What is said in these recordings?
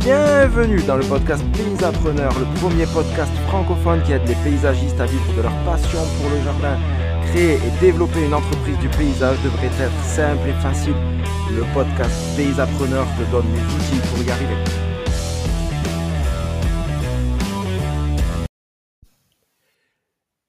Bienvenue dans le podcast Paysapreneur, le premier podcast francophone qui aide les paysagistes à vivre de leur passion pour le jardin. Créer et développer une entreprise du paysage devrait être simple et facile. Le podcast Paysapreneur te donne les outils pour y arriver.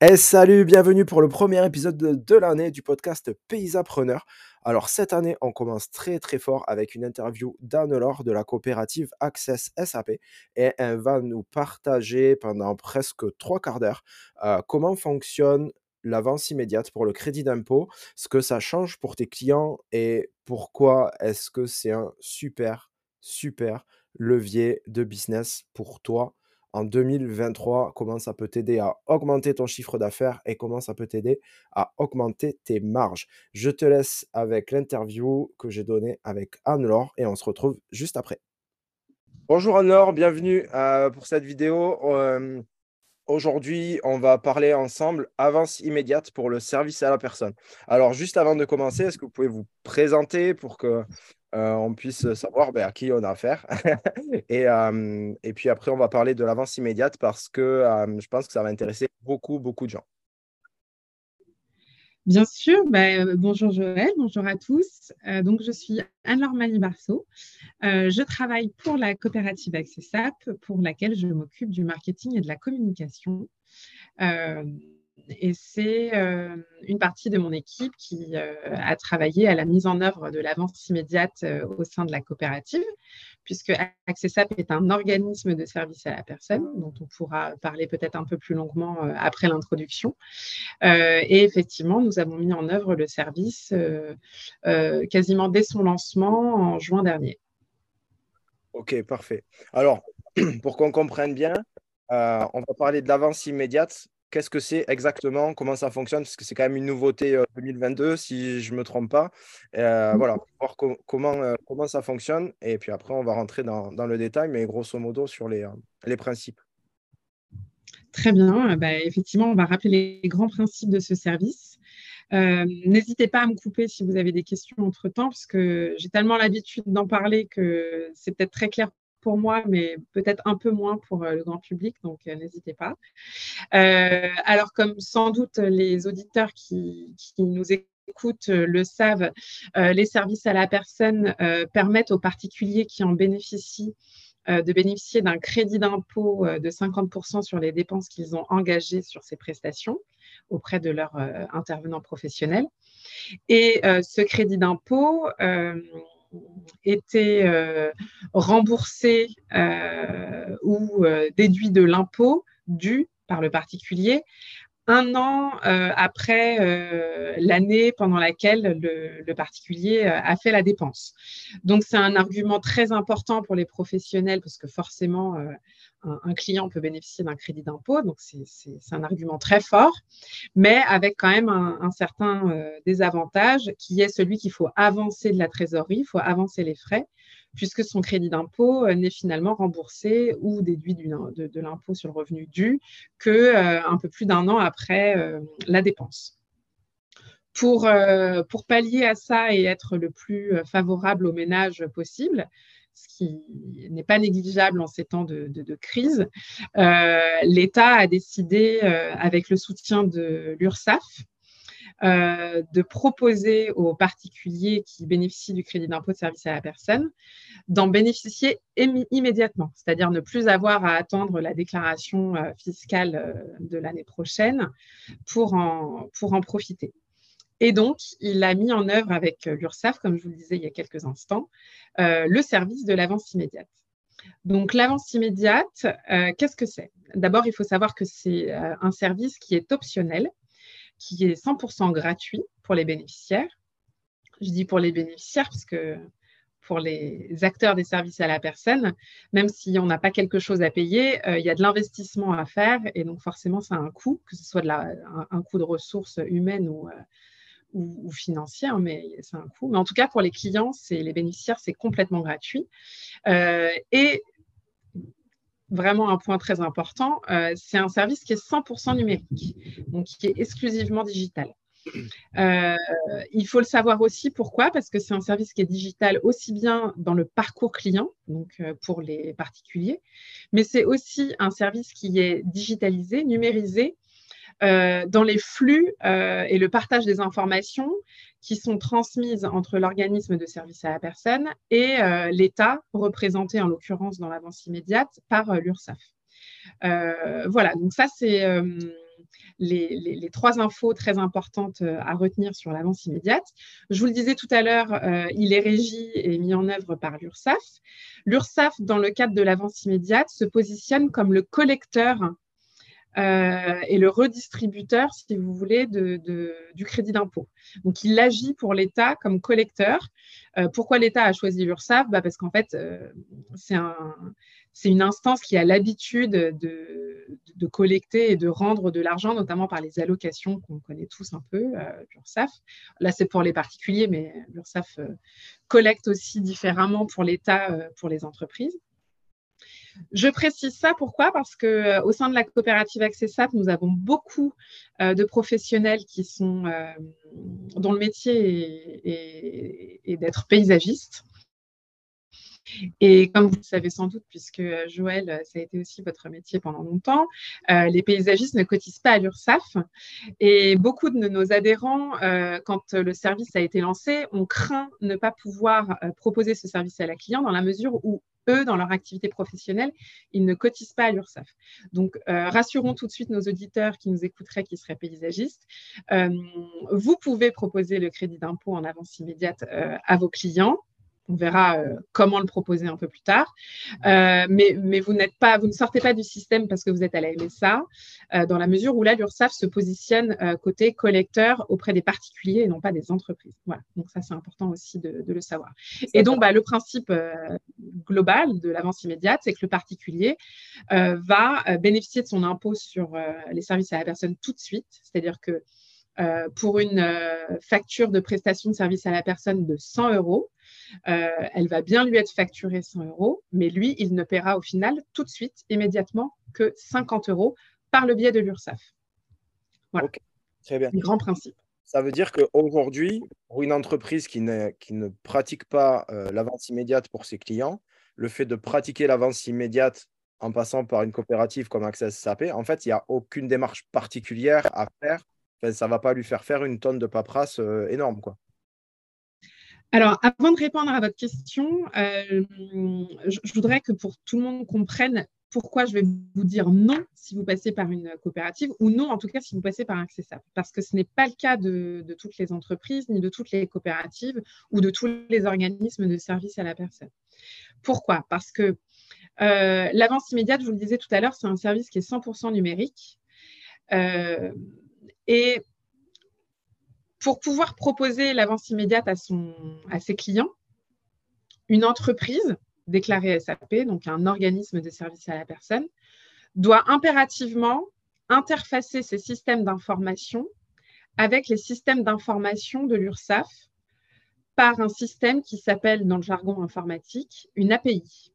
Et salut, bienvenue pour le premier épisode de, de l'année du podcast Paysapreneur. Alors cette année, on commence très très fort avec une interview d'Anne-Laure de la coopérative Access SAP et elle va nous partager pendant presque trois quarts d'heure euh, comment fonctionne l'avance immédiate pour le crédit d'impôt, ce que ça change pour tes clients et pourquoi est-ce que c'est un super super levier de business pour toi en 2023, comment ça peut t'aider à augmenter ton chiffre d'affaires et comment ça peut t'aider à augmenter tes marges. Je te laisse avec l'interview que j'ai donnée avec Anne-Laure et on se retrouve juste après. Bonjour Anne-Laure, bienvenue euh, pour cette vidéo. Euh, aujourd'hui, on va parler ensemble avance immédiate pour le service à la personne. Alors, juste avant de commencer, est-ce que vous pouvez vous présenter pour que euh, on puisse savoir ben, à qui on a affaire. et, euh, et, puis après, on va parler de l'avance immédiate parce que euh, je pense que ça va intéresser beaucoup, beaucoup de gens. Bien sûr, ben, bonjour Joël, bonjour à tous. donc, je suis Anne-Laure Malibarceau. je travaille pour la coopérative Accessap, pour laquelle je m'occupe du marketing et de la communication et c'est une partie de mon équipe qui a travaillé à la mise en œuvre de l'avance immédiate au sein de la coopérative, puisque Accessap est un organisme de service à la personne, dont on pourra parler peut-être un peu plus longuement après l'introduction. et effectivement, nous avons mis en œuvre le service quasiment dès son lancement en juin dernier. Ok, parfait. Alors, pour qu'on comprenne bien, on va parler de l'avance immédiate qu'est-ce que c'est exactement, comment ça fonctionne, parce que c'est quand même une nouveauté 2022, euh, si je ne me trompe pas. Euh, voilà, voir comment, euh, comment ça fonctionne. Et puis après, on va rentrer dans, le détail, mais grosso modo sur les, les principes. Très bien. Bah, effectivement, on va rappeler les grands principes de ce service. N'hésitez pas à me couper si vous avez des questions entre-temps, parce que j'ai tellement l'habitude d'en parler que c'est peut-être très clair pour moi, mais peut-être un peu moins pour euh, le grand public, donc euh, n'hésitez pas. Euh, alors, comme sans doute les auditeurs qui, nous écoutent le savent, les services à la personne permettent aux particuliers qui en bénéficient de bénéficier d'un crédit d'impôt de 50% sur les dépenses qu'ils ont engagées sur ces prestations auprès de leurs intervenants professionnels. Et ce crédit d'impôt été euh, remboursé euh, ou euh, déduit de l'impôt dû par le particulier un an après l'année pendant laquelle le, particulier a fait la dépense. Donc, c'est un argument très important pour les professionnels parce que forcément, un, client peut bénéficier d'un crédit d'impôt, donc c'est un argument très fort, mais avec quand même un, certain euh, désavantage qui est celui qu'il faut avancer de la trésorerie, il faut avancer les frais, puisque son crédit d'impôt euh, n'est finalement remboursé ou déduit de, l'impôt sur le revenu dû que euh, un peu plus d'un an après la dépense. Pour, pallier à ça et être le plus favorable aux ménages possible, ce qui n'est pas négligeable en ces temps de, crise, euh, l'État a décidé, euh, avec le soutien de l'URSSAF, euh, de proposer aux particuliers qui bénéficient du crédit d'impôt de service à la personne d'en bénéficier immédiatement, c'est-à-dire ne plus avoir à attendre la déclaration fiscale de l'année prochaine pour en, pour en profiter. Et donc, il a mis en œuvre avec euh, l'URSSAF, comme je vous le disais il y a quelques instants, euh, le service de l'avance immédiate. Donc, l'avance immédiate, euh, qu'est-ce que c'est? D'abord, il faut savoir que c'est un service qui est optionnel, qui est 100% gratuit pour les bénéficiaires. Je dis pour les bénéficiaires parce que pour les acteurs des services à la personne, même si on n'a pas quelque chose à payer, il y a de l'investissement à faire et donc forcément, ça a un coût, que ce soit un, coût de ressources humaines ou, ou, financière, mais c'est un coût. Mais en tout cas, pour les clients, c'est les bénéficiaires, c'est complètement gratuit. Euh, et vraiment un point très important, euh, c'est un service qui est 100% numérique, donc qui est exclusivement digital. Euh, il faut le savoir aussi pourquoi, parce que c'est un service qui est digital aussi bien dans le parcours client, donc euh, pour les particuliers, mais c'est aussi un service qui est digitalisé, numérisé dans les flux et le partage des informations qui sont transmises entre l'organisme de service à la personne et l'État, représenté en l'occurrence dans l'avance immédiate par l'URSSAF. voilà, donc ça c'est les, trois infos très importantes euh, à retenir sur l'avance immédiate. Je vous le disais tout à l'heure, euh, il est régi et mis en œuvre par l'URSSAF. L'URSSAF, dans le cadre de l'avance immédiate, se positionne comme le collecteur euh, et le redistributeur, si vous voulez, du crédit d'impôt. Donc, il agit pour l'État comme collecteur. pourquoi l'État a choisi l'URSSAF? Bah, Parce qu'en fait, c'est un, c'est une instance qui a l'habitude de, collecter et de rendre de l'argent, notamment par les allocations qu'on connaît tous un peu, euh, l'URSSAF. Là, c'est pour les particuliers, mais l'URSSAF euh, collecte aussi différemment pour l'État, euh, pour les entreprises. Je précise ça pourquoi? Parce que au sein de la coopérative Accessap, nous avons beaucoup de professionnels qui sont dont le métier est d'être paysagistes. Et comme vous le savez sans doute, puisque euh, Joël, euh, ça a été aussi votre métier pendant longtemps, euh, les paysagistes ne cotisent pas à l'URSSAF. Et beaucoup de nos adhérents, quand le service a été lancé, ont craint ne pas pouvoir proposer ce service à la cliente dans la mesure où eux, dans leur activité professionnelle, ils ne cotisent pas à l'URSSAF. Donc, rassurons tout de suite nos auditeurs qui nous écouteraient, qui seraient paysagistes. vous pouvez proposer le crédit d'impôt en avance immédiate à vos clients on verra euh, comment le proposer un peu plus tard. Euh, mais, mais, vous n'êtes pas, vous ne sortez pas du système parce que vous êtes à la MSA, euh, dans la mesure où là, l'URSSAF se positionne côté collecteur auprès des particuliers et non pas des entreprises. Voilà. Donc ça, c'est important aussi de, le savoir. Et donc, bah, le principe global de l'avance immédiate, c'est que le particulier va bénéficier de son impôt sur les services à la personne tout de suite. C'est-à-dire que pour une facture de prestation de service à la personne de 100 euros, euh, elle va bien lui être facturée 100 euros, mais lui, il ne paiera au final tout de suite, immédiatement, que 50 euros par le biais de l'URSSAF. Voilà. Très bien. grand principe. Ça veut dire qu'aujourd'hui, pour une entreprise qui, qui ne pratique pas euh, l'avance immédiate pour ses clients, le fait de pratiquer l'avance immédiate en passant par une coopérative comme Access SAP, en fait, il n'y a aucune démarche particulière à faire. Ça ne va pas lui faire faire une tonne de paperasse euh, énorme. Quoi. Alors, avant de répondre à votre question, euh, je, voudrais que pour tout le monde comprenne pourquoi je vais vous dire non si vous passez par une coopérative ou non, en tout cas, si vous passez par un accessable. Parce que ce n'est pas le cas de, toutes les entreprises, ni de toutes les coopératives ou de tous les organismes de service à la personne. Pourquoi? Parce que euh, l'avance immédiate, je vous le disais tout à l'heure, c'est un service qui est 100% numérique. Et pour pouvoir proposer l'avance immédiate à, à ses clients, une entreprise déclarée SAP, donc un organisme de service à la personne, doit impérativement interfacer ses systèmes d'information avec les systèmes d'information de l'URSSAF par un système qui s'appelle, dans le jargon informatique, une API.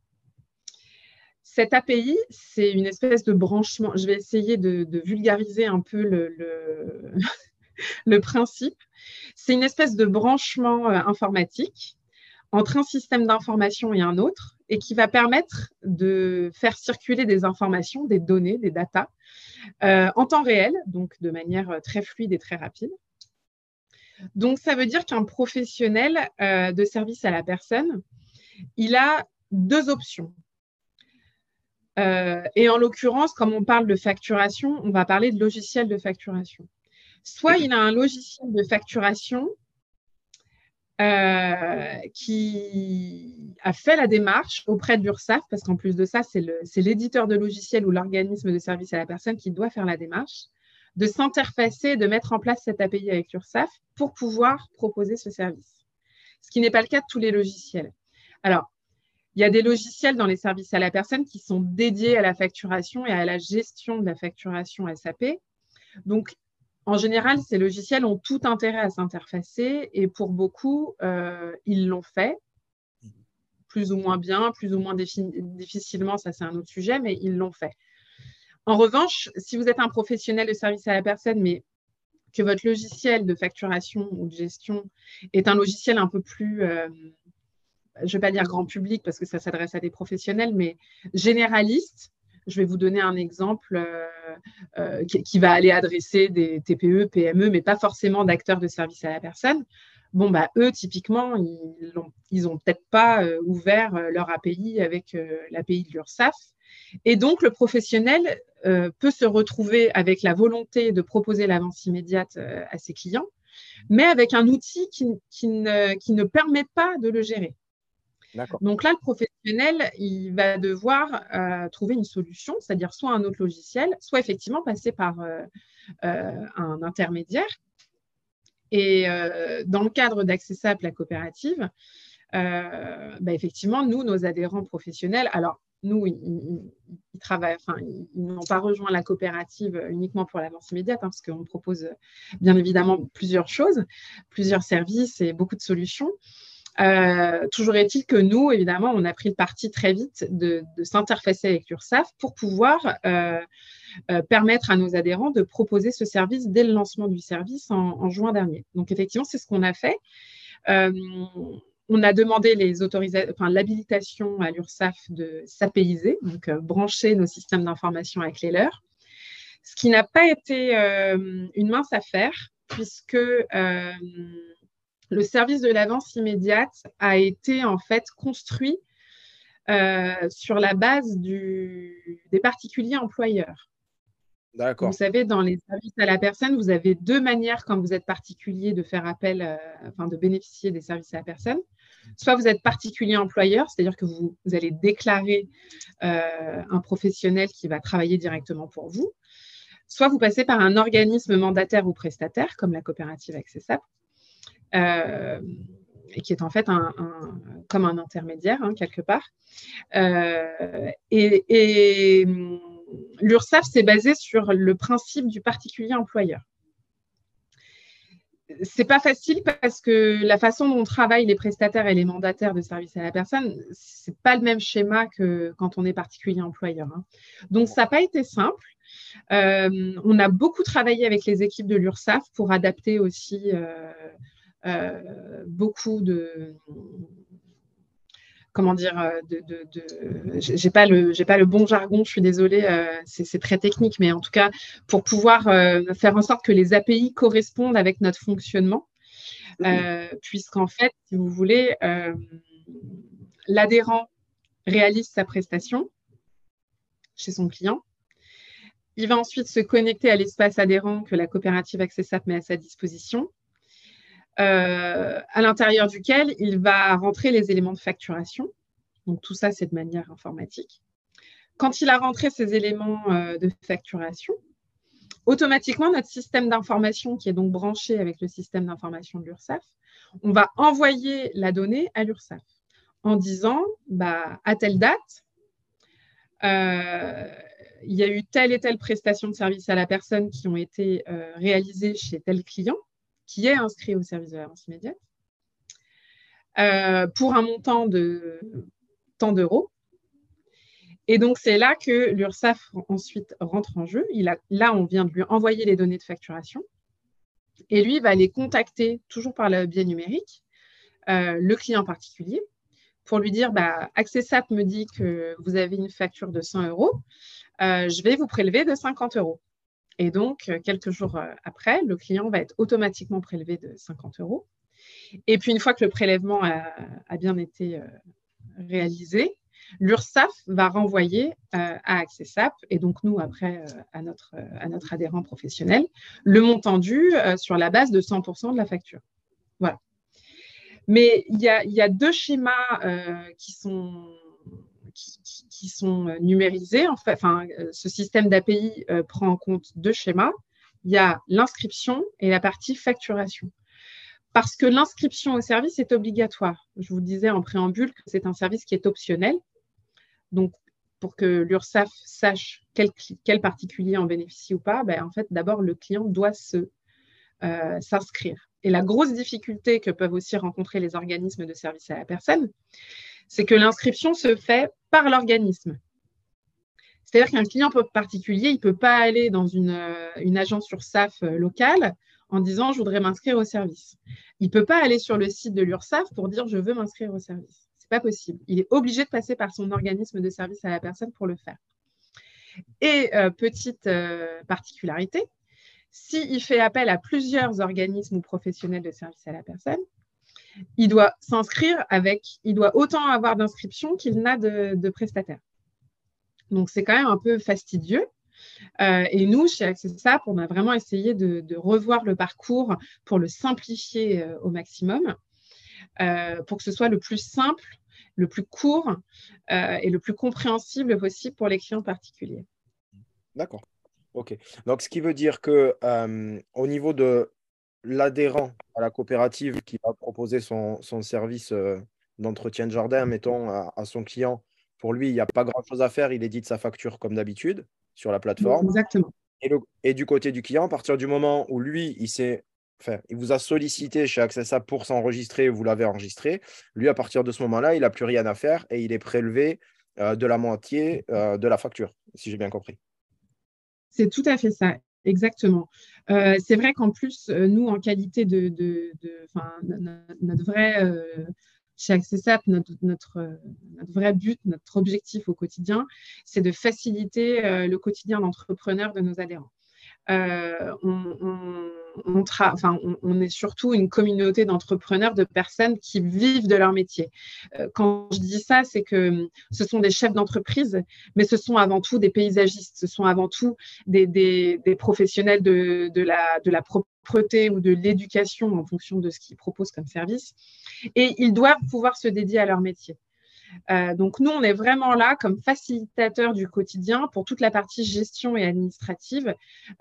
Cette API, c'est une espèce de branchement. Je vais essayer de, vulgariser un peu le, principe. C'est une espèce de branchement euh, informatique entre un système d'information et un autre et qui va permettre de faire circuler des informations, des données, des datas euh, en temps réel, donc de manière euh, très fluide et très rapide. Donc, ça veut dire qu'un professionnel de service à la personne, il a deux options. Et en l'occurrence, comme on parle de facturation, on va parler de logiciel de facturation. Soit il a un logiciel de facturation euh, qui a fait la démarche auprès de l'URSSAF, parce qu'en plus de ça, c'est l'éditeur de logiciel ou l'organisme de service à la personne qui doit faire la démarche, de s'interfacer, de mettre en place cette API avec l'URSSAF pour pouvoir proposer ce service. Ce qui n'est pas le cas de tous les logiciels. Alors, il y a des logiciels dans les services à la personne qui sont dédiés à la facturation et à la gestion de la facturation SAP. Donc, en général, ces logiciels ont tout intérêt à s'interfacer et pour beaucoup, euh, ils l'ont fait, plus ou moins bien, plus ou moins difficilement, ça c'est un autre sujet, mais ils l'ont fait. En revanche, si vous êtes un professionnel de service à la personne, mais que votre logiciel de facturation ou de gestion est un logiciel un peu plus, euh, je ne vais pas dire grand public parce que ça s'adresse à des professionnels, mais généraliste, je vais vous donner un exemple euh, euh, qui, va aller adresser des TPE, PME, mais pas forcément d'acteurs de service à la personne. Bon, bah, eux, typiquement, ils n'ont peut-être pas ouvert leur API avec l'API de l'URSSAF. Et donc, le professionnel euh, peut se retrouver avec la volonté de proposer l'avance immédiate euh, à ses clients, mais avec un outil qui, ne, permet pas de le gérer. Donc là, le professionnel, il va devoir euh, trouver une solution, c'est-à-dire soit un autre logiciel, soit effectivement passer par un intermédiaire. Et dans le cadre d'Accessable, la coopérative, bah, effectivement, nous, nos adhérents professionnels, alors nous, ils, n'ont pas rejoint la coopérative uniquement pour l'avance immédiate, hein, parce qu'on propose bien évidemment plusieurs choses, plusieurs services et beaucoup de solutions. Euh, toujours est-il que nous, évidemment, on a pris le parti très vite de, s'interfacer avec l'URSSAF pour pouvoir euh, euh, permettre à nos adhérents de proposer ce service dès le lancement du service en, juin dernier. Donc, effectivement, c'est ce qu'on a fait on a demandé l'habilitation à l'URSSAF de s'apaiser, donc brancher nos systèmes d'information avec les leurs, ce qui n'a pas été une mince affaire, puisque le service de l'avance immédiate a été en fait construit sur la base des particuliers employeurs. Vous savez, dans les services à la personne, vous avez deux manières quand vous êtes particulier de faire appel, enfin de bénéficier des services à la personne. Soit vous êtes particulier employeur, c'est-à-dire que vous, allez déclarer euh, un professionnel qui va travailler directement pour vous. Soit vous passez par un organisme mandataire ou prestataire, comme la coopérative Accessap, euh, qui est en fait un, comme un intermédiaire, hein, quelque part. Euh, et, et l'URSSAF, c'est basé sur le principe du particulier employeur c'est pas facile parce que la façon dont travaillent les prestataires et les mandataires de services à la personne, c'est pas le même schéma que quand on est particulier employeur. Hein. Donc, ça n'a pas été simple. Euh, on a beaucoup travaillé avec les équipes de l'URSSAF pour adapter aussi euh, euh, beaucoup de, comment dire, euh, de, de, j'ai pas le, j'ai pas le bon jargon, je suis désolée, euh, c'est très technique, mais en tout cas pour pouvoir euh, faire en sorte que les API correspondent avec notre fonctionnement, puisqu'en fait, si vous voulez, l'adhérent réalise sa prestation chez son client. Il va ensuite se connecter à l'espace adhérent que la coopérative AccessApp met à sa disposition. Euh, à l'intérieur duquel il va rentrer les éléments de facturation. Donc tout ça, c'est de manière informatique. Quand il a rentré ces éléments euh, de facturation, automatiquement, notre système d'information, qui est donc branché avec le système d'information de l'URSSAF, on va envoyer la donnée à l'URSSAF en disant, bah, à telle date, euh, il y a eu telle et telle prestation de service à la personne qui ont été réalisées chez tel client qui est inscrit au service de l'avance immédiate euh, pour un montant de tant d'euros. Et donc, c'est là que l'URSSAF ensuite rentre en jeu. Il là, on vient de lui envoyer les données de facturation. Et lui va aller contacter, toujours par le biais numérique, euh, le client particulier pour lui dire bah, Accessap me dit que vous avez une facture de 100 euros, euh, je vais vous prélever de 50 euros. Et donc, euh, quelques jours euh, après, le client va être automatiquement prélevé de 50 euros. Et puis, une fois que le prélèvement a, bien été euh, réalisé, l'URSSAF va renvoyer à Accessap, et donc nous, après, à, notre, adhérent professionnel, le montant dû sur la base de 100% de la facture. Voilà. Mais il y a, deux schémas qui sont qui, sont euh, numérisés. Enfin, euh, ce système d'API euh, prend en compte deux schémas. Il y a l'inscription et la partie facturation. Parce que l'inscription au service est obligatoire. Je vous disais en préambule que c'est un service qui est optionnel. Donc, pour que l'URSSAF sache quel, particulier en bénéficie ou pas, ben, en fait, d'abord, le client doit s'inscrire. Et la grosse difficulté que peuvent aussi rencontrer les organismes de service à la personne, c'est que l'inscription se fait par l'organisme. C'est-à-dire qu'un client particulier, il ne peut pas aller dans une, euh, agence sur SAF euh, locale en disant je voudrais m'inscrire au service. Il ne peut pas aller sur le site de l'URSSAF pour dire je veux m'inscrire au service. Ce n'est pas possible. Il est obligé de passer par son organisme de service à la personne pour le faire. Et euh, petite particularité, s'il fait appel à plusieurs organismes ou professionnels de service à la personne, il doit s'inscrire avec, il doit autant avoir d'inscriptions qu'il n'a de, prestataires. Donc c'est quand même un peu fastidieux. Euh, et nous, chez AccessApp, on a vraiment essayé de, revoir le parcours pour le simplifier euh, au maximum, euh, pour que ce soit le plus simple, le plus court et le plus compréhensible possible pour les clients particuliers. D'accord. OK. Donc, ce qui veut dire que au niveau de l'adhérent à la coopérative qui va proposer son, service euh, d'entretien de jardin, mettons, à, son client, pour lui, il n'y a pas grand-chose à faire, il édite sa facture comme d'habitude sur la plateforme. Exactement. Et, du côté du client, à partir du moment où lui, il s'est Enfin, il vous a sollicité chez Accessa pour s'enregistrer, vous l'avez enregistré. Lui, à partir de ce moment-là, il n'a plus rien à faire et il est prélevé euh, de la moitié euh, de la facture, si j'ai bien compris. C'est tout à fait ça. Exactement. Euh, c'est vrai qu'en plus, euh, nous, en qualité de, notre vrai, euh, chez notre, notre, vrai but, notre objectif au quotidien, c'est de faciliter le quotidien d'entrepreneurs de nos adhérents. On on, enfin, on, est surtout une communauté d'entrepreneurs, de personnes qui vivent de leur métier. Euh, quand je dis ça, c'est que hum, ce sont des chefs d'entreprise, mais ce sont avant tout des paysagistes, ce sont avant tout des, professionnels de, la, de la propreté ou de l'éducation en fonction de ce qu'ils proposent comme service. Et ils doivent pouvoir se dédier à leur métier. Euh, donc nous, on est vraiment là comme facilitateur du quotidien pour toute la partie gestion et administrative.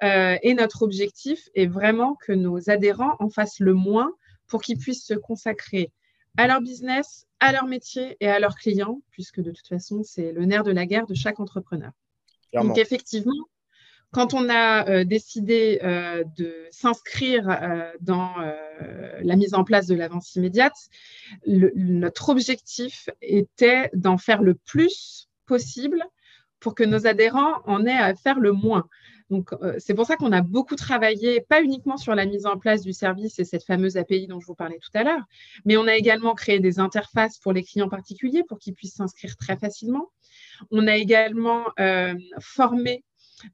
Euh, et notre objectif est vraiment que nos adhérents en fassent le moins pour qu'ils puissent se consacrer à leur business, à leur métier et à leurs clients, puisque de toute façon, c'est le nerf de la guerre de chaque entrepreneur. Donc effectivement, quand on a euh, décidé euh, de s'inscrire euh, dans la mise en place de l'avance immédiate, notre objectif était d'en faire le plus possible pour que nos adhérents en aient à faire le moins. Donc, c'est pour ça qu'on a beaucoup travaillé, pas uniquement sur la mise en place du service et cette fameuse API dont je vous parlais tout à l'heure, mais on a également créé des interfaces pour les clients particuliers pour qu'ils puissent s'inscrire très facilement. On a également formé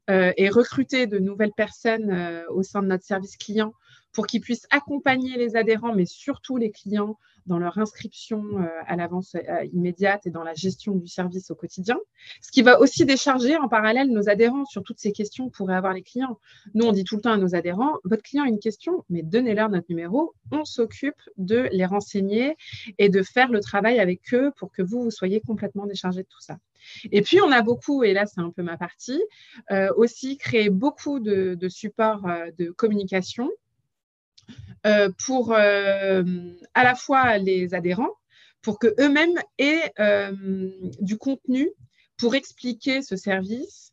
et recruter de nouvelles personnes euh, au sein de notre service client pour qu'ils puissent accompagner les adhérents, mais surtout les clients dans leur inscription euh, à l'avance immédiate et dans la gestion du service au quotidien. Ce qui va aussi décharger en parallèle nos adhérents sur toutes ces questions que pourraient avoir les clients. Nous, on dit tout le temps à nos adhérents, votre client a une question, mais donnez-leur notre numéro, on s'occupe de les renseigner et de faire le travail avec eux pour que vous, vous soyez complètement déchargés de tout ça. Et puis, on a beaucoup, et là, c'est un peu ma partie, euh, aussi créé beaucoup de, supports euh, de communication euh, pour à la fois les adhérents, pour qu'eux-mêmes aient du contenu pour expliquer ce service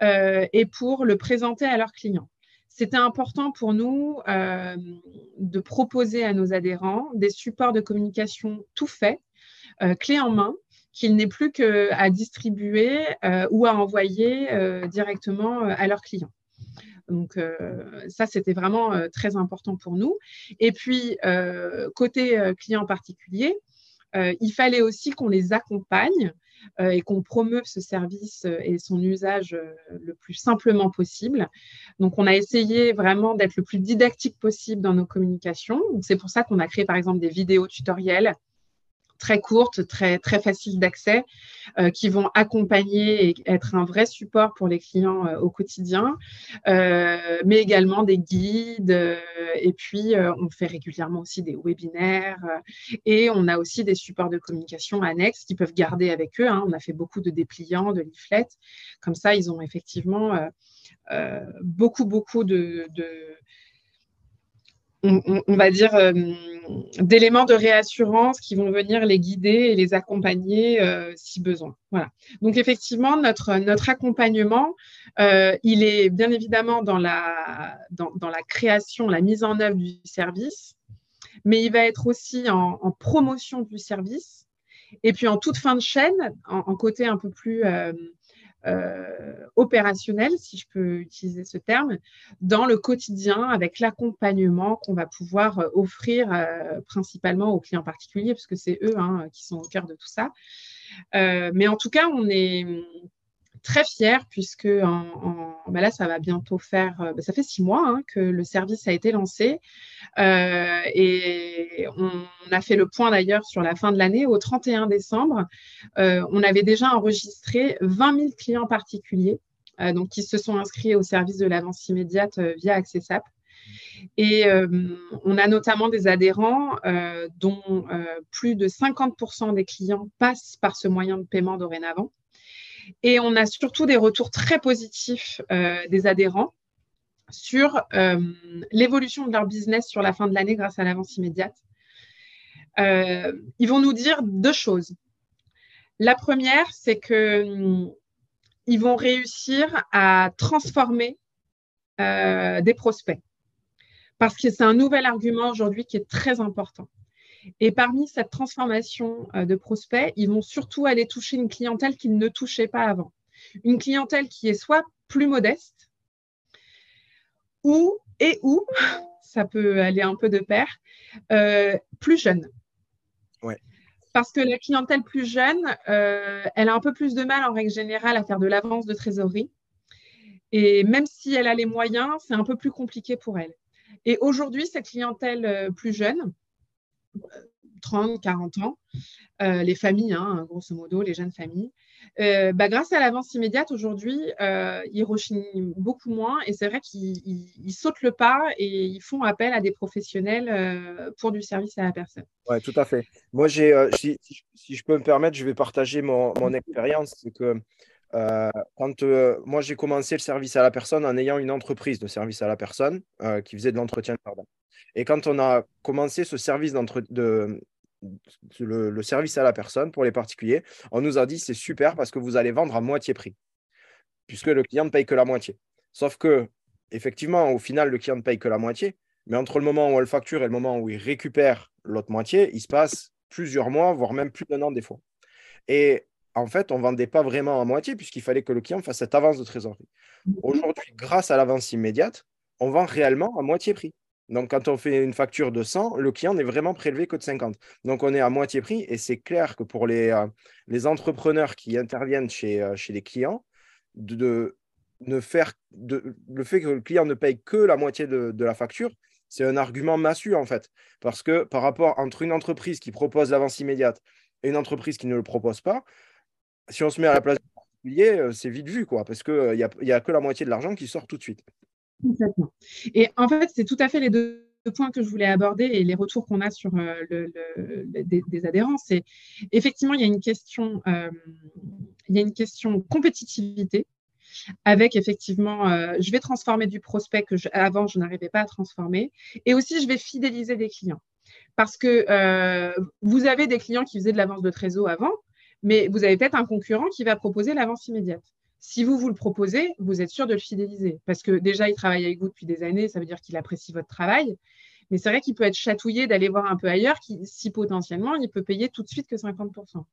et pour le présenter à leurs clients. C'était important pour nous de proposer à nos adhérents des supports de communication tout faits, clés en main, qu'il n'est plus qu'à distribuer euh, ou à envoyer euh, directement euh, à leurs clients. Donc ça, c'était vraiment très important pour nous. Et puis, côté client particulier, il fallait aussi qu'on les accompagne et qu'on promeuve ce service et son usage le plus simplement possible. Donc, on a essayé vraiment d'être le plus didactique possible dans nos communications. C'est pour ça qu'on a créé, par exemple, des vidéos tutoriels très courtes, très, très faciles d'accès, euh, qui vont accompagner et être un vrai support pour les clients euh, au quotidien, euh, mais également des guides. et puis, on fait régulièrement aussi des webinaires et on a aussi des supports de communication annexes qu'ils peuvent garder avec eux. Hein. On a fait beaucoup de dépliants, de leaflets. Comme ça, ils ont effectivement beaucoup, beaucoup de on, va dire, euh, d'éléments de réassurance qui vont venir les guider et les accompagner euh, si besoin. Voilà. Donc effectivement, notre, accompagnement, euh, il est bien évidemment dans, la création, la mise en œuvre du service, mais il va être aussi en, promotion du service. Et puis en toute fin de chaîne, en, côté un peu plus opérationnel, si je peux utiliser ce terme, dans le quotidien avec l'accompagnement qu'on va pouvoir offrir principalement aux clients particuliers, puisque c'est eux hein, qui sont au cœur de tout ça. mais en tout cas, on est très fière puisque bah là, ça va bientôt faire, euh, bah, ça fait six mois hein, que le service a été lancé euh, et on a fait le point d'ailleurs sur la fin de l'année. Au 31 décembre, euh, on avait déjà enregistré 20 000 clients particuliers donc qui se sont inscrits au service de l'avance immédiate via AccessApp. Et on a notamment des adhérents dont plus de 50% des clients passent par ce moyen de paiement dorénavant. Et on a surtout des retours très positifs euh, des adhérents sur euh, l'évolution de leur business sur la fin de l'année grâce à l'avance immédiate. Euh, ils vont nous dire deux choses. La première, c'est qu'ils vont réussir à transformer des prospects. Parce que c'est un nouvel argument aujourd'hui qui est très important. Et parmi cette transformation euh, de prospects, ils vont surtout aller toucher une clientèle qu'ils ne touchaient pas avant. Une clientèle qui est soit plus modeste, ou et ou, ça peut aller un peu de pair, euh, plus jeune. Parce que la clientèle plus jeune, euh, elle a un peu plus de mal en règle générale à faire de l'avance de trésorerie. Et même si elle a les moyens, c'est un peu plus compliqué pour elle. Et aujourd'hui, cette clientèle plus jeune, 30, 40 ans, euh, les familles, hein, grosso modo, les jeunes familles. Euh, bah, grâce à l'avance immédiate, aujourd'hui, euh, ils rechignent beaucoup moins et c'est vrai qu'ils sautent le pas et ils font appel à des professionnels pour du service à la personne. Oui, tout à fait. Moi, j'ai, si, je peux me permettre, je vais partager mon, mon expérience. C'est que quand moi, j'ai commencé le service à la personne en ayant une entreprise de service à la personne qui faisait de l'entretien de jardin. Et quand on a commencé ce service de, le, service à la personne pour les particuliers, on nous a dit c'est super parce que vous allez vendre à moitié prix, puisque le client ne paye que la moitié. Sauf que, effectivement, au final, le client ne paye que la moitié, mais entre le moment où on le facture et le moment où il récupère l'autre moitié, il se passe plusieurs mois, voire même plus d'un an des fois. Et en fait, on ne vendait pas vraiment à moitié puisqu'il fallait que le client fasse cette avance de trésorerie. Mhm. Aujourd'hui, grâce à l'avance immédiate, on vend réellement à moitié prix. Donc, quand on fait une facture de 100, le client n'est vraiment prélevé que de 50. Donc, on est à moitié prix et c'est clair que pour les, euh, les entrepreneurs qui interviennent chez, euh, chez les clients, de, ne faire de, le fait que le client ne paye que la moitié de, la facture, c'est un argument massu en fait. Parce que par rapport entre une entreprise qui propose l'avance immédiate et une entreprise qui ne le propose pas, si on se met à la place du particulier, euh, c'est vite vu, quoi, parce qu'il n'y a, y a que la moitié de l'argent qui sort tout de suite. Complètement. Et en fait, c'est tout à fait les deux points que je voulais aborder et les retours qu'on a sur euh, le, des, adhérents, c'est effectivement il y a une question, euh, il y a une question compétitivité avec effectivement, euh, je vais transformer du prospect que avant je n'arrivais pas à transformer, et aussi je vais fidéliser des clients parce que vous avez des clients qui faisaient de l'avance de trésor avant, mais vous avez peut-être un concurrent qui va proposer l'avance immédiate. Si vous vous le proposez, vous êtes sûr de le fidéliser parce que déjà, il travaille avec vous depuis des années, ça veut dire qu'il apprécie votre travail. Mais c'est vrai qu'il peut être chatouillé d'aller voir un peu ailleurs si potentiellement, il peut payer tout de suite que 50%.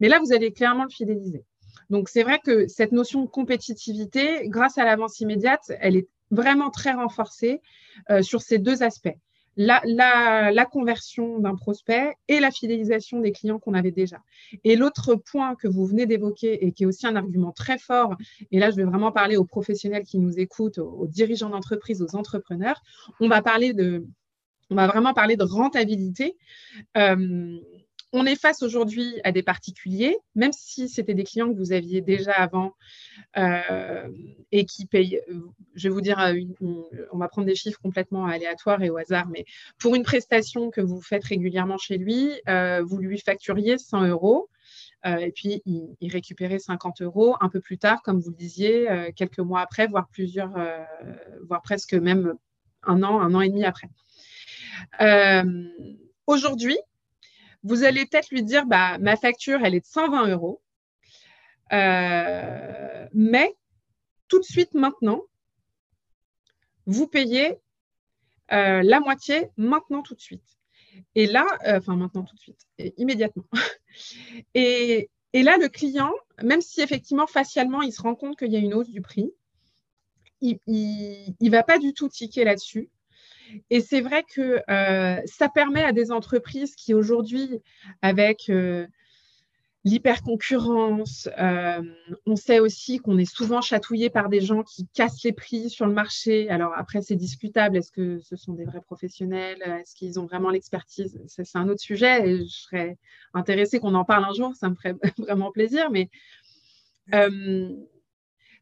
Mais là, vous allez clairement le fidéliser. Donc, c'est vrai que cette notion de compétitivité, grâce à l'avance immédiate, elle est vraiment très renforcée euh, sur ces deux aspects la, conversion d'un prospect et la fidélisation des clients qu'on avait déjà. Et l'autre point que vous venez d'évoquer et qui est aussi un argument très fort, et là je vais vraiment parler aux professionnels qui nous écoutent, aux, dirigeants d'entreprise, aux entrepreneurs, on va parler de, vraiment parler de rentabilité. Euh, on est face aujourd'hui à des particuliers, même si c'était des clients que vous aviez déjà avant euh, et qui payent, euh, je vais vous dire, euh, on va prendre des chiffres complètement aléatoires et au hasard, mais pour une prestation que vous faites régulièrement chez lui, vous lui facturiez 100 euros. et puis, il, récupérait 50 euros un peu plus tard, comme vous le disiez, quelques mois après, voire plusieurs, voire presque même un an, un an et demi après. Aujourd'hui, vous allez peut-être lui dire, bah, ma facture, elle est de 120 euros. Euh, mais tout de suite maintenant, vous payez euh, la moitié maintenant tout de suite. Et là, euh, enfin maintenant tout de suite, immédiatement. et Et là, le client, même si effectivement facialement il se rend compte qu'il y a une hausse du prix, il ne va pas du tout tiquer là-dessus. Et c'est vrai que euh, ça permet à des entreprises qui aujourd'hui, avec euh, l'hyperconcurrence, euh, on sait aussi qu'on est souvent chatouillé par des gens qui cassent les prix sur le marché. Alors après, c'est discutable. Est-ce que ce sont des vrais professionnels? Est-ce qu'ils ont vraiment l'expertise? C'est un autre sujet et je serais intéressée qu'on en parle un jour. Ça me ferait vraiment plaisir. Mais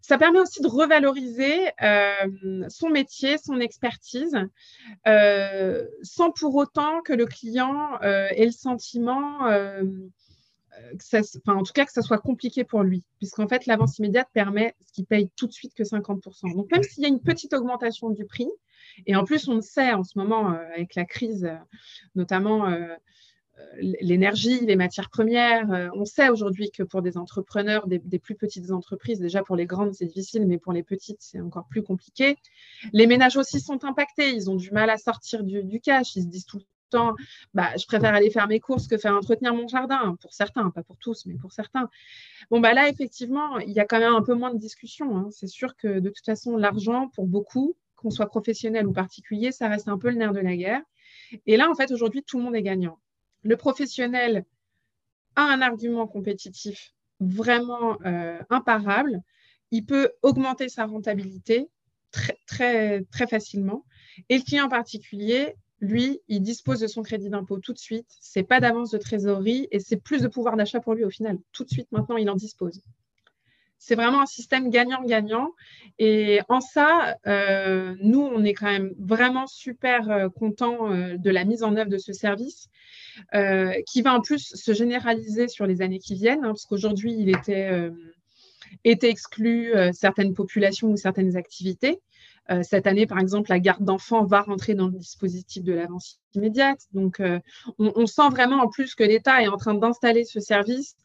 ça permet aussi de revaloriser euh, son métier, son expertise, euh, sans pour autant que le client euh, ait le sentiment, en tout cas que ça soit compliqué pour lui, puisqu'en fait l'avance immédiate permet ce qui paye tout de suite que 50%. Donc même s'il y a une petite augmentation du prix, et en plus on le sait en ce moment avec la crise, notamment l'énergie, les matières premières. Euh, on sait aujourd'hui que pour des entrepreneurs, des, plus petites entreprises, déjà pour les grandes, c'est difficile, mais pour les petites, c'est encore plus compliqué. Les ménages aussi sont impactés. Ils ont du mal à sortir du, cash. Ils se disent tout le temps, bah, je préfère aller faire mes courses que faire entretenir mon jardin. Pour certains, pas pour tous, mais pour certains. Bon, bah là, effectivement, il y a quand même un peu moins de discussion. Hein. C'est sûr que de toute façon, l'argent, pour beaucoup, qu'on soit professionnel ou particulier, ça reste un peu le nerf de la guerre. Et là, en fait, aujourd'hui, tout le monde est gagnant le professionnel a un argument compétitif vraiment euh, imparable, il peut augmenter sa rentabilité très, facilement. Et le client particulier, lui, il dispose de son crédit d'impôt tout de suite. C'est pas d'avance de trésorerie et c'est plus de pouvoir d'achat pour lui au final. Tout de suite, maintenant, il en dispose. C'est vraiment un système gagnant-gagnant. Et en ça, euh, nous, on est quand même vraiment super euh, contents euh, de la mise en œuvre de ce service, qui va en plus se généraliser sur les années qui viennent, hein, parce qu'aujourd'hui, il était, était exclu certaines populations ou certaines activités. Euh, cette année, par exemple, la garde d'enfants va rentrer dans le dispositif de l'avance immédiate. Donc, euh, on, sent vraiment en plus que l'État est en train d'installer ce service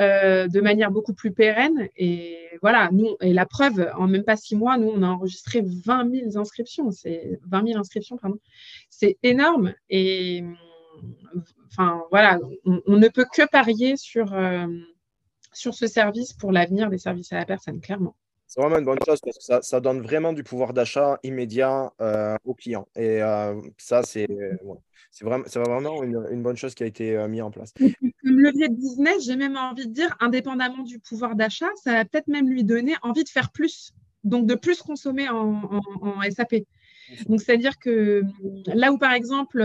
euh, de manière beaucoup plus pérenne. Et voilà, nous, et la preuve, en même pas six mois, nous, on a enregistré 20 000 inscriptions. C'est 20 000 inscriptions, pardon. C'est énorme. Et enfin, voilà, on, ne peut que parier sur, sur ce service pour l'avenir des services à la personne, clairement. C'est vraiment une bonne chose parce que ça, donne vraiment du pouvoir d'achat immédiat euh, aux clients. Et euh, ça, c'est vraiment, vraiment une, bonne chose qui a été euh, mise en place. Comme levier de business, j'ai même envie de dire, indépendamment du pouvoir d'achat, ça va peut-être même lui donner envie de faire plus, donc de plus consommer en, SAP. Donc, c'est-à-dire que là où, par exemple,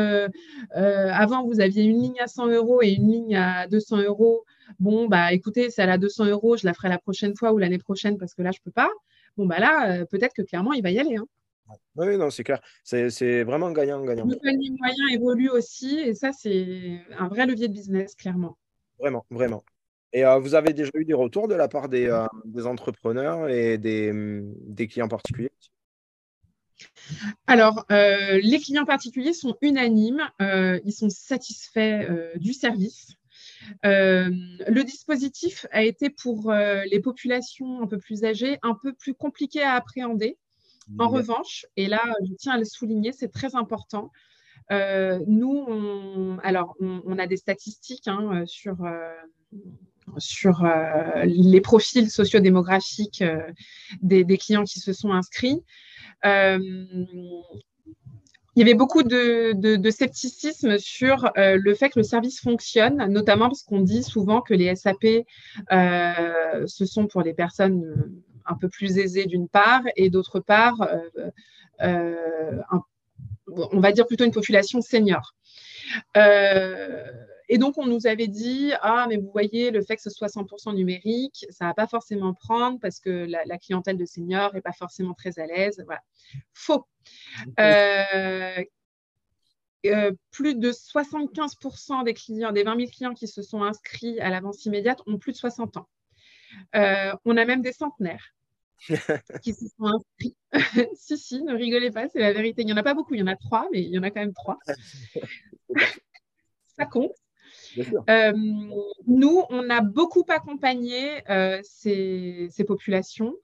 avant, vous aviez une ligne à 100 euros et une ligne à 200 euros Bon, bah écoutez, c'est à 200 euros, je la ferai la prochaine fois ou l'année prochaine parce que là, je ne peux pas. Bon, bah là, euh, peut-être que clairement, il va y aller. Hein. Oui, non, c'est clair. C'est vraiment gagnant-gagnant. Le panier moyen évolue aussi et ça, c'est un vrai levier de business, clairement. Vraiment, vraiment. Et euh, vous avez déjà eu des retours de la part des, euh, entrepreneurs et des, des clients particuliers? Alors, les clients particuliers sont unanimes, ils sont satisfaits du service. Euh, le dispositif a été pour euh, les populations un peu plus âgées un peu plus compliqué à appréhender. En revanche, et là, je tiens à le souligner, c'est très important. Euh, nous, on, alors, on, a des statistiques hein, sur, sur les profils sociodémographiques des, des, clients qui se sont inscrits il y avait beaucoup de, scepticisme sur euh, le fait que le service fonctionne, notamment parce qu'on dit souvent que les SAP, euh, ce sont pour les personnes euh, un peu plus aisées d'une part, et d'autre part, on va dire plutôt une population senior. Et donc, on nous avait dit, ah, mais vous voyez, le fait que ce soit 100% numérique, ça ne va pas forcément prendre parce que la, clientèle de seniors n'est pas forcément très à l'aise. Voilà. Faux. Euh, euh, plus de 75% des clients, des 20 000 clients qui se sont inscrits à l'avance immédiate ont plus de 60 ans. Euh, on a même des centenaires qui se sont inscrits. si, si, ne rigolez pas, c'est la vérité. Il n'y en a pas beaucoup, il y en a trois, mais il y en a quand même trois. Ça compte. Euh, nous, on a beaucoup accompagné euh, ces, populations,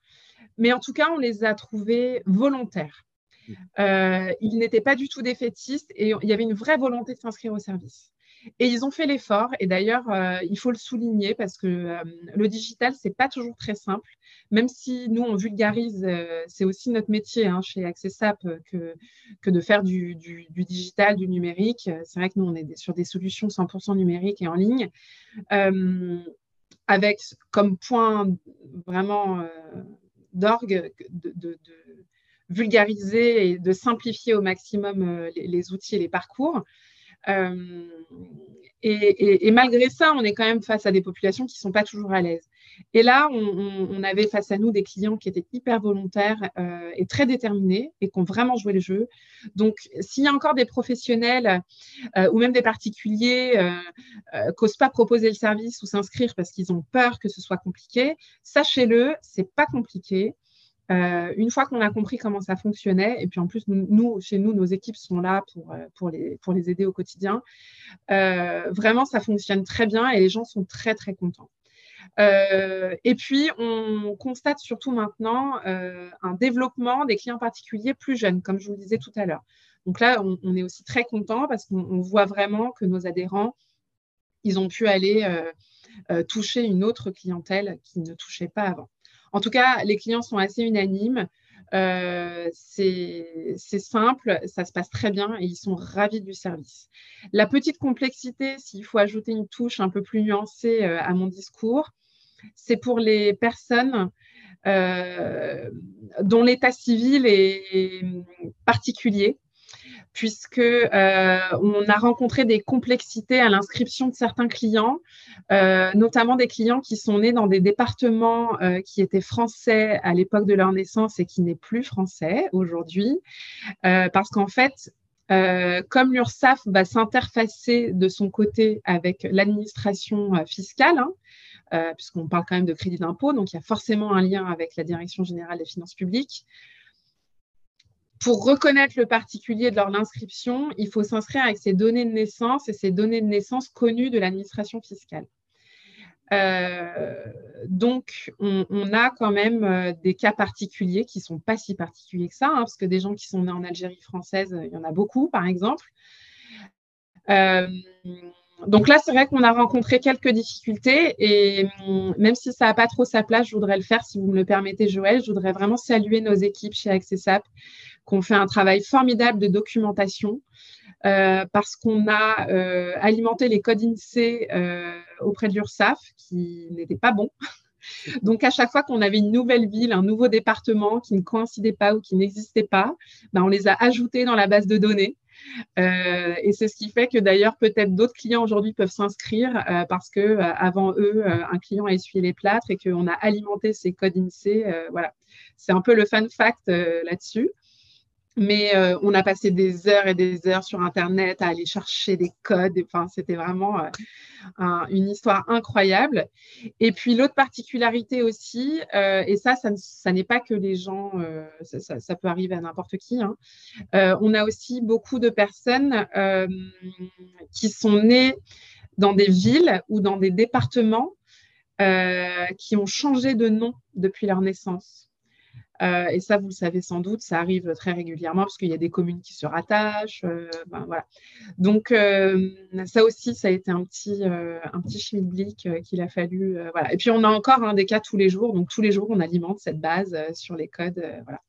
mais en tout cas, on les a trouvées volontaires. Mmh. Euh, ils n'étaient pas du tout défaitistes et il y avait une vraie volonté de s'inscrire au service. Et ils ont fait l'effort. Et d'ailleurs, euh, il faut le souligner parce que euh, le digital, c'est pas toujours très simple. Même si nous, on vulgarise, euh, c'est aussi notre métier hein, chez Accessap que, de faire du, digital, du numérique. C'est vrai que nous, on est sur des solutions 100% numériques et en ligne. avec comme point vraiment d'orgue de, vulgariser et de simplifier au maximum les outils et les parcours. Euh, et, malgré ça, on est quand même face à des populations qui ne sont pas toujours à l'aise. Et là, on, avait face à nous des clients qui étaient hyper volontaires euh, et très déterminés et qui ont vraiment joué le jeu. Donc, s'il y a encore des professionnels euh, ou même des particuliers qui n'osent pas proposer le service ou s'inscrire parce qu'ils ont peur que ce soit compliqué, sachez-le, c'est pas compliqué. Euh, une fois qu'on a compris comment ça fonctionnait, et puis en plus, nous, chez nous, nos équipes sont là pour, euh, les, pour les aider au quotidien, euh, vraiment, ça fonctionne très bien et les gens sont très, très contents. et puis, on constate surtout maintenant un développement des clients particuliers plus jeunes, comme je vous le disais tout à l'heure. Donc là, on, on, est aussi très content parce qu'on voit vraiment que nos adhérents, ils ont pu aller toucher une autre clientèle qui ne touchait pas avant. En tout cas, les clients sont assez unanimes. Euh, c'est simple, ça se passe très bien et ils sont ravis du service. La petite complexité, s'il faut ajouter une touche un peu plus nuancée euh, à mon discours, c'est pour les personnes euh, dont l'état civil est particulier puisque euh, on a rencontré des complexités à l'inscription de certains clients, euh, notamment des clients qui sont nés dans des départements euh, qui étaient français à l'époque de leur naissance et qui n'est plus français aujourd'hui, parce qu'en fait, comme l'URSSAF va s'interfacer de son côté avec l'administration fiscale, hein, puisqu'on parle quand même de crédit d'impôt, donc il y a forcément un lien avec la Direction générale des finances publiques pour reconnaître le particulier de leur inscription, il faut s'inscrire avec ses données de naissance et ses données de naissance connues de l'administration fiscale. Euh, donc, on, a quand même euh, des cas particuliers qui ne sont pas si particuliers que ça, hein, parce que des gens qui sont nés en Algérie française, il y en a beaucoup, par exemple. Euh, donc là, c'est vrai qu'on a rencontré quelques difficultés et hum, même si ça n'a pas trop sa place, je voudrais le faire si vous me le permettez, Joël. Je voudrais vraiment saluer nos équipes chez Accessap qu'on fait un travail formidable de documentation euh, parce qu'on a euh, alimenté les codes INSEE euh, auprès de l'URSSAF qui n'étaient pas bons. Donc, à chaque fois qu'on avait une nouvelle ville, un nouveau département qui ne coïncidait pas ou qui n'existait pas, ben, on les a ajoutés dans la base de données. et c'est ce qui fait que d'ailleurs, peut-être d'autres clients aujourd'hui peuvent s'inscrire parce que avant eux, un client a essuyé les plâtres et qu'on a alimenté ces codes INSEE. voilà, c'est un peu le fun fact là-dessus. Mais euh, on a passé des heures et des heures sur Internet à aller chercher des codes. Enfin, c'était vraiment euh, une histoire incroyable. Et puis l'autre particularité aussi, euh, et ça, ça, n'est pas que les gens, ça, peut arriver à n'importe qui. Hein. on a aussi beaucoup de personnes qui sont nées dans des villes ou dans des départements qui ont changé de nom depuis leur naissance. Euh, et ça, vous le savez sans doute, ça arrive très régulièrement parce qu'il y a des communes qui se rattachent. Euh, ben, voilà. Donc, euh, ça aussi, ça a été un petit, un petit schmilblick qu'il a fallu. voilà. Et puis, on a encore hein, des cas tous les jours. Donc, tous les jours, on alimente cette base sur les codes. voilà.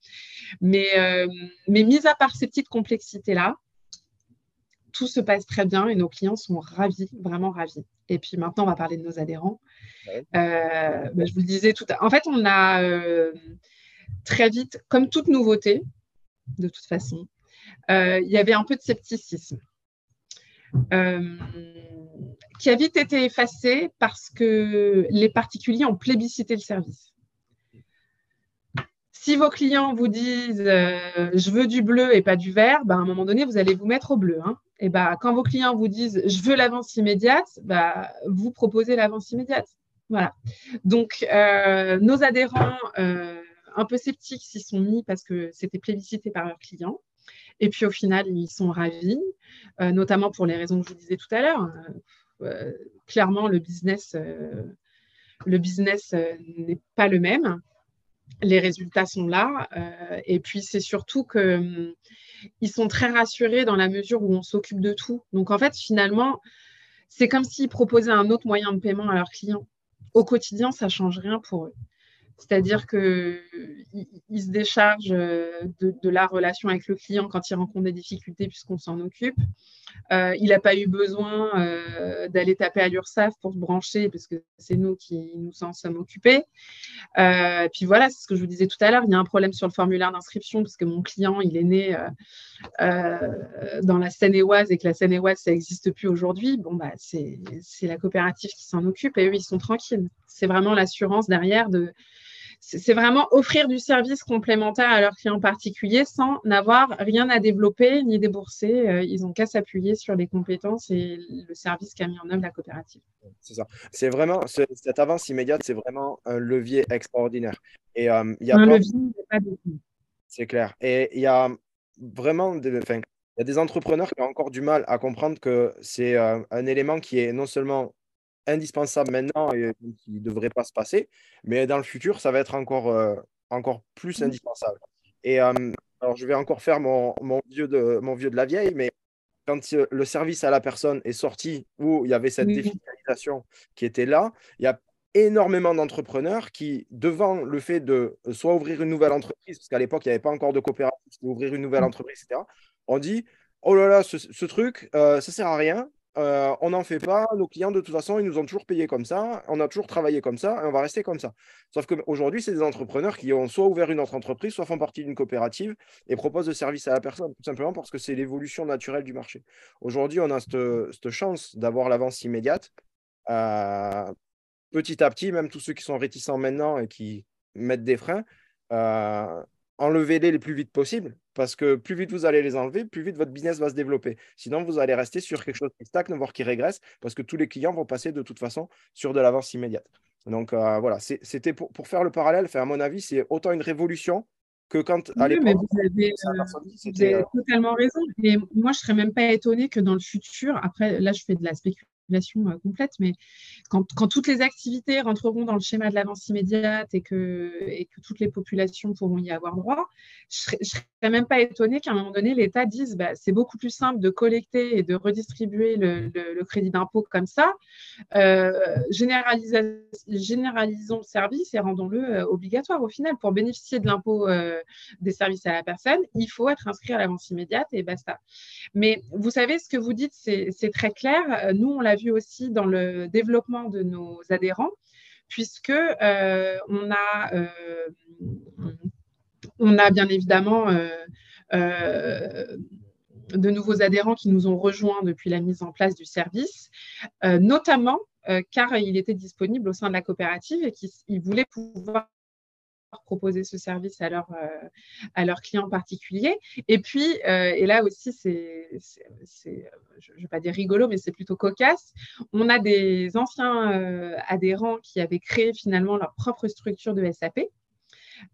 Mais, mais mis à part ces petites complexités-là, tout se passe très bien et nos clients sont ravis, vraiment ravis. Et puis maintenant, on va parler de nos adhérents. Ben, je vous le disais tout à l'heure. En fait, on a très vite, comme toute nouveauté, de toute façon, euh, il y avait un peu de scepticisme. Euh, qui a vite été effacé parce que les particuliers ont plébiscité le service. Si vos clients vous disent euh, je veux du bleu et pas du vert, ben, à un moment donné, vous allez vous mettre au bleu. Hein. Et ben, quand vos clients vous disent je veux l'avance immédiate, ben, vous proposez l'avance immédiate. Voilà. Donc, nos adhérents un peu sceptiques s'y sont mis parce que c'était plébiscité par leurs clients. Et puis au final, ils sont ravis, euh, notamment pour les raisons que je vous disais tout à l'heure. Euh, euh, clairement, le business, le business n'est pas le même. Les résultats sont là. et puis c'est surtout qu'ils sont très rassurés dans la mesure où on s'occupe de tout. Donc en fait, finalement, c'est comme s'ils proposaient un autre moyen de paiement à leurs clients. Au quotidien, ça change rien pour eux. C'est-à-dire qu'ils se déchargent euh, de, la relation avec le client quand il rencontre des difficultés puisqu'on s'en occupe. Euh, il n'a pas eu besoin euh, d'aller taper à l'URSSAF pour se brancher parce que c'est nous qui nous en sommes occupés. puis voilà, c'est ce que je vous disais tout à l'heure. Il y a un problème sur le formulaire d'inscription parce que mon client, il est né dans la Seine-et-Oise et que la Seine-et-Oise, ça n'existe plus aujourd'hui. Bon, bah, c'est la coopérative qui s'en occupe et eux, ils sont tranquilles. C'est vraiment l'assurance derrière de c'est vraiment offrir du service complémentaire à leurs clients particuliers sans n'avoir rien à développer ni débourser. Euh, ils n'ont qu'à s'appuyer sur les compétences et le service qu'a mis en œuvre la coopérative. C'est ça. C'est vraiment cette avance immédiate, c'est vraiment un levier extraordinaire. Et euh, il y a un levier, pas de... C'est clair. Et il y a vraiment des, enfin, il y a des entrepreneurs qui ont encore du mal à comprendre que c'est euh, un élément qui est non seulement indispensable maintenant et qui ne devrait pas se passer, mais dans le futur, ça va être encore, euh, encore plus mmh. indispensable. Et euh, alors, je vais encore faire mon, mon, vieux de, mon vieux de la vieille, mais quand euh, le service à la personne est sorti, où il y avait cette défiscalisation qui était là, il y a énormément d'entrepreneurs qui, devant le fait de soit ouvrir une nouvelle entreprise, parce qu'à l'époque, il n'y avait pas encore de coopérative, ouvrir une nouvelle mmh. entreprise, etc., on dit, oh là là, ce, ce truc, ça ne sert à rien, euh, on n'en fait pas. Nos clients, de toute façon, ils nous ont toujours payé comme ça. On a toujours travaillé comme ça et on va rester comme ça. Sauf qu'aujourd'hui, c'est des entrepreneurs qui ont soit ouvert une autre entreprise, soit font partie d'une coopérative et proposent de services à la personne, tout simplement parce que c'est l'évolution naturelle du marché. Aujourd'hui, on a cette, chance d'avoir l'avance immédiate. Euh, petit à petit, même tous ceux qui sont réticents maintenant et qui mettent des freins, euh, enlevez-les le plus vite possible, parce que plus vite vous allez les enlever, plus vite votre business va se développer. Sinon, vous allez rester sur quelque chose qui stagne, voire qui régresse, parce que tous les clients vont passer de toute façon sur de l'avance immédiate. Donc euh, voilà, c'était pour, faire le parallèle. à mon avis, c'est autant une révolution que quand à l'époque. vous avez, euh, euh, totalement raison. Et moi, je ne serais même pas étonné que dans le futur, après, là, je fais de la spéculation euh, complète, mais quand, toutes les activités rentreront dans le schéma de l'avance immédiate et que, toutes les populations pourront y avoir droit, je ne serais, même pas étonnée qu'à un moment donné, l'État dise bah, c'est beaucoup plus simple de collecter et de redistribuer le, crédit d'impôt comme ça. Euh, généralisons le service et rendons-le euh, obligatoire au final. Pour bénéficier de l'impôt des services à la personne, il faut être inscrit à l'avance immédiate et basta. Mais vous savez, ce que vous dites, c'est très clair. Nous, on l'a vu aussi dans le développement de nos adhérents, puisque euh, on, a, euh, on a bien évidemment euh, de nouveaux adhérents qui nous ont rejoints depuis la mise en place du service, notamment car il était disponible au sein de la coopérative et qu'ils voulaient pouvoir proposer ce service à, leur, euh, leurs clients particuliers. Et puis, euh, et là aussi, c'est, je ne vais pas dire rigolo, mais c'est plutôt cocasse. On a des anciens euh, adhérents qui avaient créé finalement leur propre structure de SAP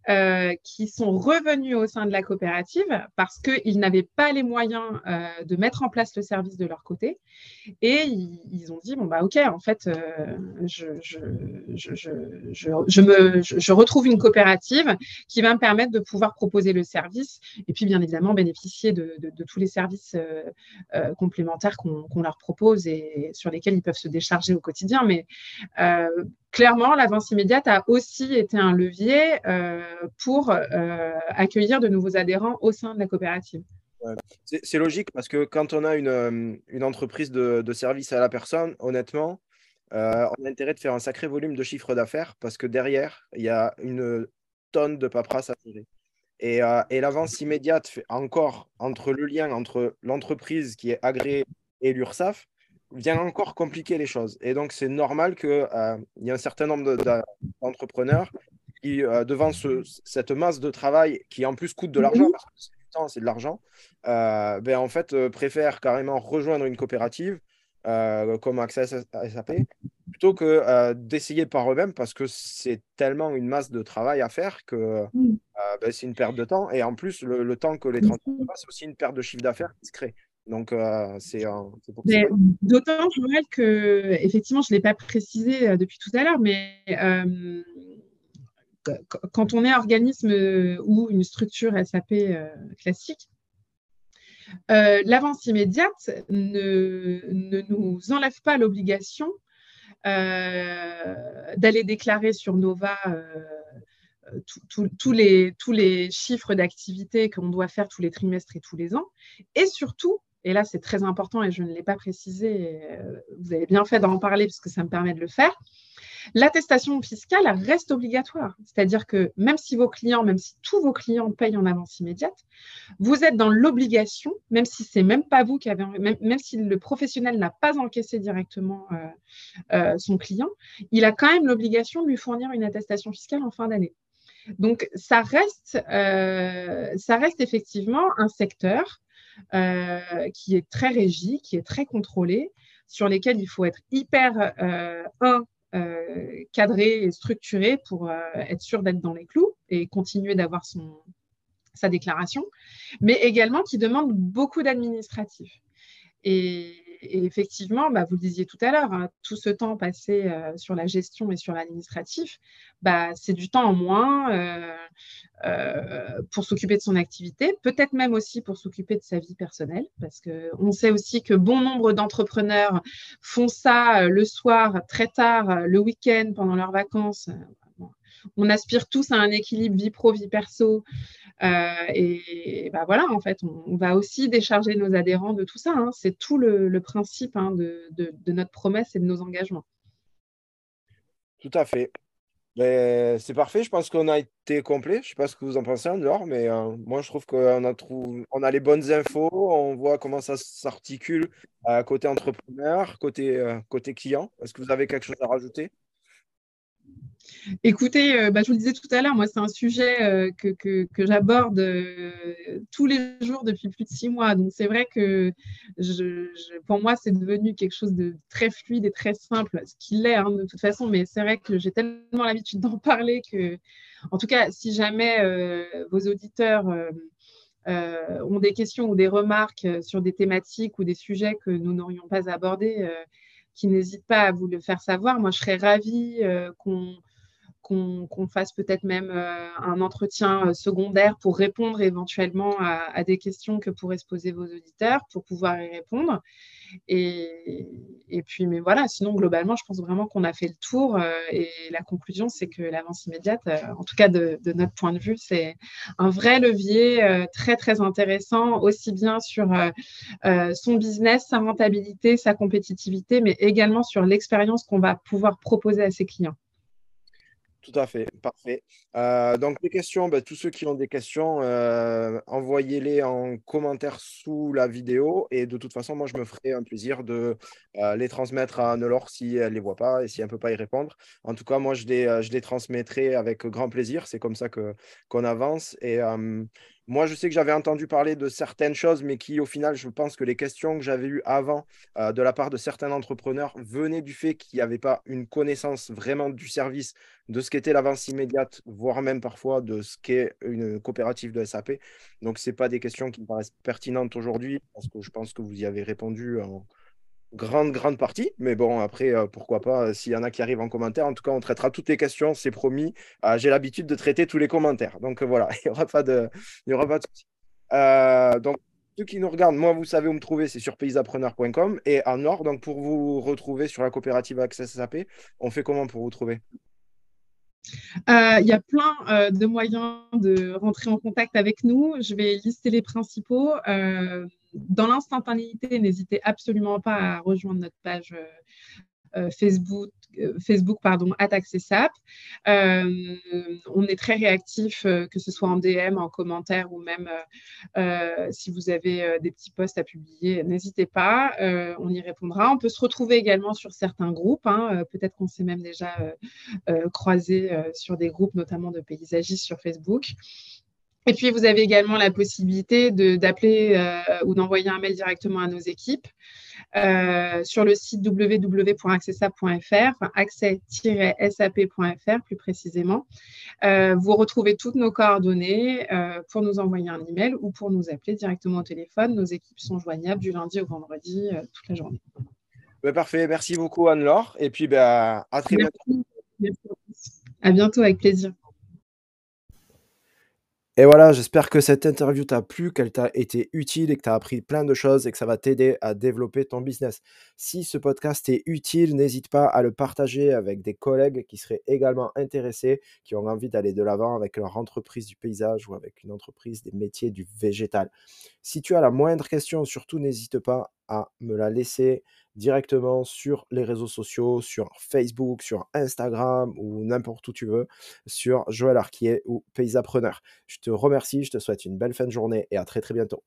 euh, qui sont revenus au sein de la coopérative parce qu'ils n'avaient pas les moyens euh, de mettre en place le service de leur côté. Et ils, ont dit, bon, bah ok, en fait, euh, je, je, je, je, retrouve une coopérative qui va me permettre de pouvoir proposer le service et puis bien évidemment bénéficier de, de, tous les services complémentaires qu'on leur propose et sur lesquels ils peuvent se décharger au quotidien. Mais clairement, l'avance immédiate a aussi été un levier euh, pour euh, accueillir de nouveaux adhérents au sein de la coopérative. C'est logique parce que quand on a une, euh, entreprise de, service à la personne, honnêtement, on a intérêt de faire un sacré volume de chiffre d'affaires parce que derrière, il y a une tonne de paperasse à gérer. Et, l'avance immédiate fait encore entre le lien entre l'entreprise qui est agréée et l'URSSAF, vient encore compliquer les choses. Et donc, c'est normal qu'il euh, y ait un certain nombre d'entrepreneurs qui, euh, devant cette masse de travail qui en plus coûte de l'argent, parce que c'est du temps, c'est de l'argent, euh, ben, en fait, préfèrent carrément rejoindre une coopérative comme Access SAP plutôt que d'essayer par eux-mêmes parce que c'est tellement une masse de travail à faire que ben, c'est une perte de temps. Et en plus, le, temps que les transports c'est aussi une perte de chiffre d'affaires qui se crée. Donc, euh, c'est pour ça. D'autant, Joël, que, effectivement, je ne l'ai pas précisé euh, depuis tout à l'heure, mais euh, quand on est organisme ou une structure SAP classique, L'avance immédiate ne, ne, nous enlève pas l'obligation d'aller déclarer sur Nova tous les, tous les chiffres d'activité qu'on doit faire tous les trimestres et tous les ans. Et surtout, et là c'est très important et je ne l'ai pas précisé, vous avez bien fait d'en parler parce que ça me permet de le faire, L'attestation fiscale reste obligatoire. C'est-à-dire que même si vos clients, même si tous vos clients payent en avance immédiate, vous êtes dans l'obligation, même si c'est même pas vous qui avez, même, si le professionnel n'a pas encaissé directement euh, euh, son client, il a quand même l'obligation de lui fournir une attestation fiscale en fin d'année. Donc, ça reste, euh, ça reste effectivement un secteur qui est très régi, qui est très contrôlé, sur lesquels il faut être hyper, un, euh, cadré et structuré pour euh, être sûr d'être dans les clous et continuer d'avoir son, sa déclaration, mais également qui demande beaucoup d'administratif. Et, effectivement, bah, vous le disiez tout à l'heure, hein, tout ce temps passé euh, sur la gestion et sur l'administratif, bah, c'est du temps en moins euh, euh, pour s'occuper de son activité, peut-être même aussi pour s'occuper de sa vie personnelle, parce qu'on sait aussi que bon nombre d'entrepreneurs font ça le soir, très tard, le week-end, pendant leurs vacances. On aspire tous à un équilibre vie pro, vie perso. Euh, et, bah voilà, en fait, on, va aussi décharger nos adhérents de tout ça. Hein. C'est tout le, principe hein, de, notre promesse et de nos engagements. Tout à fait. C'est parfait, je pense qu'on a été complet. Je ne sais pas ce que vous en pensez, Laure, mais euh, moi je trouve qu'on a, on a les bonnes infos, on voit comment ça s'articule euh, côté entrepreneur, côté client. Est-ce que vous avez quelque chose à rajouter? Écoutez, euh, bah, je vous le disais tout à l'heure, moi, c'est un sujet euh, que, j'aborde euh, tous les jours depuis plus de six mois. Donc, c'est vrai que pour moi, c'est devenu quelque chose de très fluide et très simple, ce qu'il est hein, de toute façon. Mais c'est vrai que j'ai tellement l'habitude d'en parler que, en tout cas, si jamais vos auditeurs ont des questions ou des remarques sur des thématiques ou des sujets que nous n'aurions pas abordés, qui n'hésitent pas à vous le faire savoir. Moi, je serais ravie qu'on qu'on fasse peut-être même euh, un entretien euh, secondaire pour répondre éventuellement à, des questions que pourraient se poser vos auditeurs pour pouvoir y répondre. Et, puis, mais voilà, sinon, globalement, je pense vraiment qu'on a fait le tour. Euh, et la conclusion, c'est que l'avance immédiate, en tout cas de, notre point de vue, c'est un vrai levier très, très intéressant, aussi bien sur son business, sa rentabilité, sa compétitivité, mais également sur l'expérience qu'on va pouvoir proposer à ses clients. Tout à fait, parfait. Euh, donc, les questions, ben, tous ceux qui ont des questions, euh, envoyez-les en commentaire sous la vidéo. Et de toute façon, moi, je me ferai un plaisir de euh, les transmettre à Nelor si elle ne les voit pas et si elle ne peut pas y répondre. En tout cas, moi, je les, je les transmettrai avec grand plaisir. C'est comme ça qu'on avance. Et moi, je sais que j'avais entendu parler de certaines choses, mais qui, au final, je pense que les questions que j'avais eues avant euh, de la part de certains entrepreneurs venaient du fait qu'il n'y avait pas une connaissance vraiment du service, de ce qu'était l'avance immédiate, voire même parfois de ce qu'est une coopérative de SAP. Donc, ce pas des questions qui me paraissent pertinentes aujourd'hui, parce que je pense que vous y avez répondu en, grande, grande partie. Mais bon, après, euh, pourquoi pas, euh, s'il y en a qui arrivent en commentaire. En tout cas, on traitera toutes les questions, c'est promis. Euh, j'ai l'habitude de traiter tous les commentaires. Donc voilà, il n'y aura pas de, il y donc, ceux qui nous regardent, moi, vous savez où me trouver, c'est sur paysappreneur.com. Et en Nord, donc pour vous retrouver sur la coopérative Access SAP, on fait comment pour vous trouver? Il y a plein de moyens de rentrer en contact avec nous. Je vais lister les principaux dans l'instantanéité, n'hésitez absolument pas à rejoindre notre page euh, euh, Facebook, euh, Facebook pardon, on est très réactif, que ce soit en DM, en commentaire ou même si vous avez des petits posts à publier, n'hésitez pas, on y répondra. On peut se retrouver également sur certains groupes. Hein, peut-être qu'on s'est même déjà croisé sur des groupes, notamment de paysagistes sur Facebook. Et puis, vous avez également la possibilité d'appeler euh, ou d'envoyer un mail directement à nos équipes euh, sur le site www.accessap.fr, accès-sap.fr plus précisément. Euh, vous retrouvez toutes nos coordonnées pour nous envoyer un email ou pour nous appeler directement au téléphone. Nos équipes sont joignables du lundi au vendredi toute la journée. Ben, parfait. Merci beaucoup, Anne-Laure. Et puis, ben, à très bientôt. À bientôt, avec plaisir. Et voilà, j'espère que cette interview t'a plu, qu'elle t'a été utile et que tu as appris plein de choses et que ça va t'aider à développer ton business. Si ce podcast est utile, n'hésite pas à le partager avec des collègues qui seraient également intéressés, qui ont envie d'aller de l'avant avec leur entreprise du paysage ou avec une entreprise des métiers du végétal. Si tu as la moindre question, surtout n'hésite pas à me la laisser directement sur les réseaux sociaux, sur Facebook, sur Instagram ou n'importe où tu veux, sur Joël Arquier ou Paysapreneur. Je te remercie, je te souhaite une belle fin de journée et à très très bientôt.